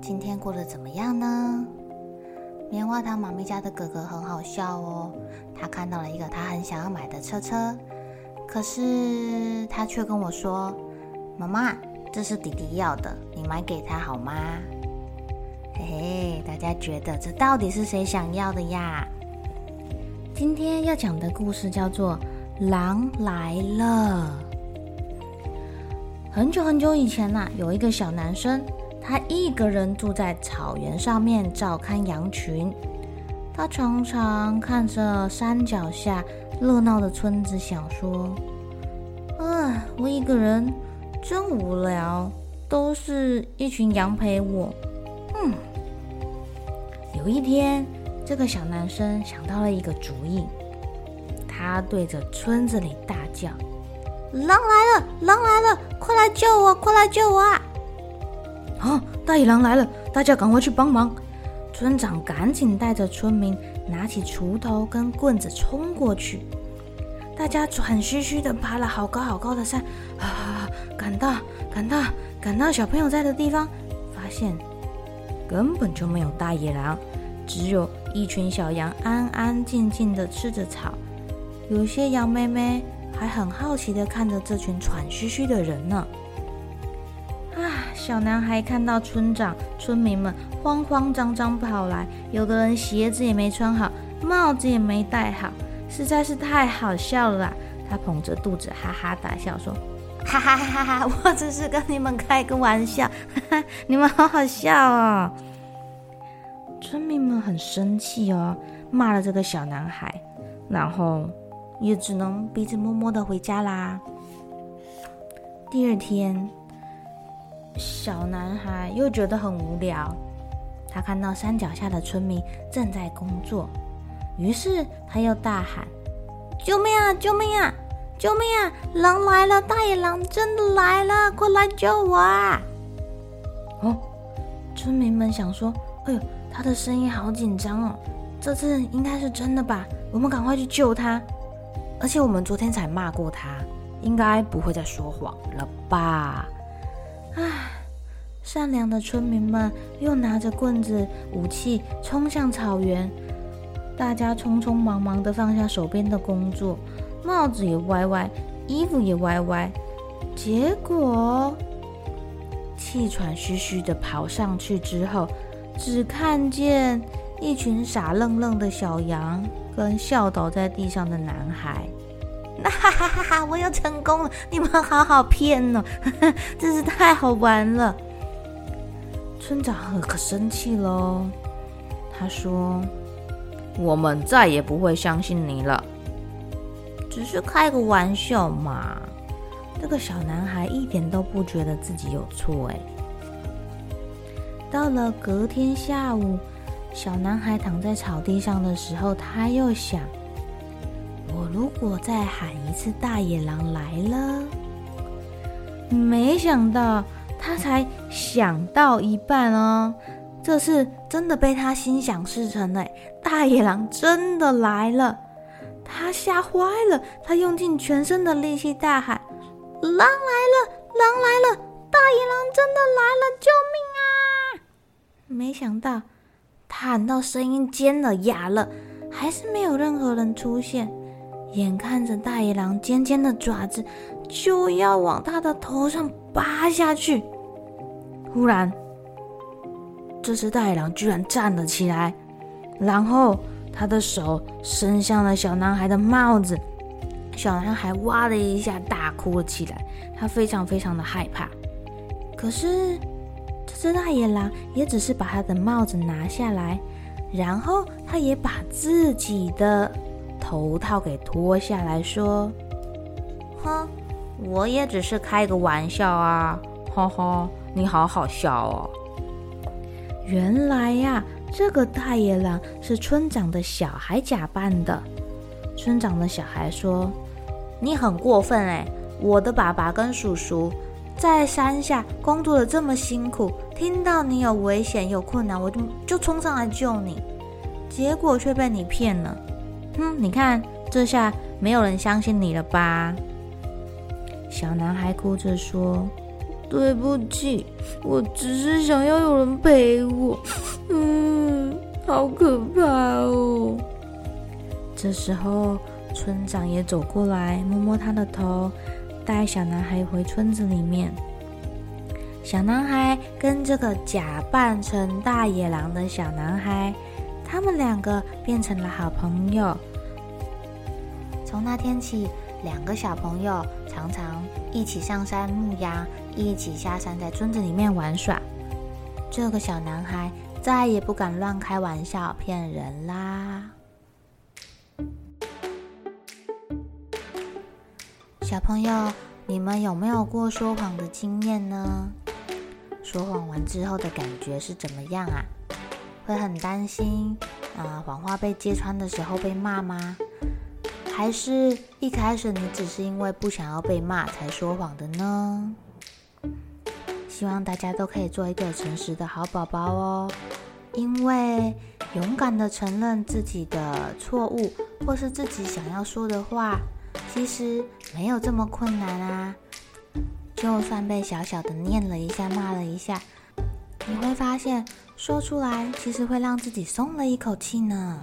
今天过得怎么样呢？棉花糖妈咪家的哥哥很好笑哦。他看到了一个他很想要买的车车，可是他却跟我说：“妈妈，这是弟弟要的，你买给他好吗？”嘿嘿，大家觉得这到底是谁想要的呀？今天要讲的故事叫做《狼来了》。很久很久以前呐，有一个小男生。他一个人住在草原上面照看羊群，他常常看着山脚下热闹的村子，想说：“啊，我一个人真无聊，都是一群羊陪我。”嗯，有一天，这个小男生想到了一个主意，他对着村子里大叫：“狼来了！狼来了！快来救我！快来救我啊！”！大野狼来了，大家赶快去帮忙！村长赶紧带着村民拿起锄头跟棍子冲过去。大家喘吁吁地爬了好高好高的山，啊！赶到赶到赶到小朋友在的地方，发现根本就没有大野狼，只有一群小羊安安静静地吃着草。有些羊妹妹还很好奇地看着这群喘吁吁的人呢。小男孩看到村长、村民们慌慌张张跑来，有的人鞋子也没穿好，帽子也没戴好，实在是太好笑了。他捧着肚子哈哈大笑，说：“哈哈哈哈哈！我只是跟你们开个玩笑，哈哈，你们好好笑哦。”村民们很生气哦，骂了这个小男孩，然后也只能鼻子摸摸的回家啦。第二天。小男孩又觉得很无聊，他看到山脚下的村民正在工作，于是他又大喊：“救命啊！救命啊！救命啊！狼来了！大野狼真的来了！快来救我啊！”哦，村民们想说：“哎呦，他的声音好紧张哦，这次应该是真的吧？我们赶快去救他！而且我们昨天才骂过他，应该不会再说谎了吧？”唉，善良的村民们又拿着棍子、武器冲向草原，大家匆匆忙忙的放下手边的工作，帽子也歪歪，衣服也歪歪，结果气喘吁吁的跑上去之后，只看见一群傻愣愣的小羊跟笑倒在地上的男孩。哈哈哈哈！我又成功了，你们好好骗哦，真是太好玩了。村长可生气喽，他说：“我们再也不会相信你了，只是开个玩笑嘛。”这个小男孩一点都不觉得自己有错哎。到了隔天下午，小男孩躺在草地上的时候，他又想。我如果再喊一次“大野狼来了”，没想到他才想到一半哦，这次真的被他心想事成了，大野狼真的来了，他吓坏了，他用尽全身的力气大喊：“狼来了，狼来了，大野狼真的来了，救命啊！”没想到他喊到声音尖了、哑了，还是没有任何人出现。眼看着大野狼尖尖的爪子就要往他的头上扒下去，忽然，这只大野狼居然站了起来，然后他的手伸向了小男孩的帽子，小男孩哇的一下大哭了起来，他非常非常的害怕。可是这只大野狼也只是把他的帽子拿下来，然后他也把自己的头套给脱下来，说：“哼，我也只是开个玩笑啊，哈哈，你好好笑哦。”原来呀。这个大野狼是村长的小孩假扮的。村长的小孩说：“你很过分哎！我的爸爸跟叔叔在山下工作的这么辛苦，听到你有危险有困难，我就就冲上来救你，结果却被你骗了。哼，你看这下没有人相信你了吧？”小男孩哭着说。对不起，我只是想要有人陪我。嗯，好可怕哦。这时候，村长也走过来，摸摸他的头，带小男孩回村子里面。小男孩跟这个假扮成大野狼的小男孩，他们两个变成了好朋友。从那天起，两个小朋友常常一起上山牧羊。一起下山，在村子里面玩耍。这个小男孩再也不敢乱开玩笑骗人啦。小朋友，你们有没有过说谎的经验呢？说谎完之后的感觉是怎么样啊？会很担心啊，谎话被揭穿的时候被骂吗？还是一开始你只是因为不想要被骂才说谎的呢？希望大家都可以做一个诚实的好宝宝哦，因为勇敢的承认自己的错误，或是自己想要说的话，其实没有这么困难啊。就算被小小的念了一下、骂了一下，你会发现说出来其实会让自己松了一口气呢。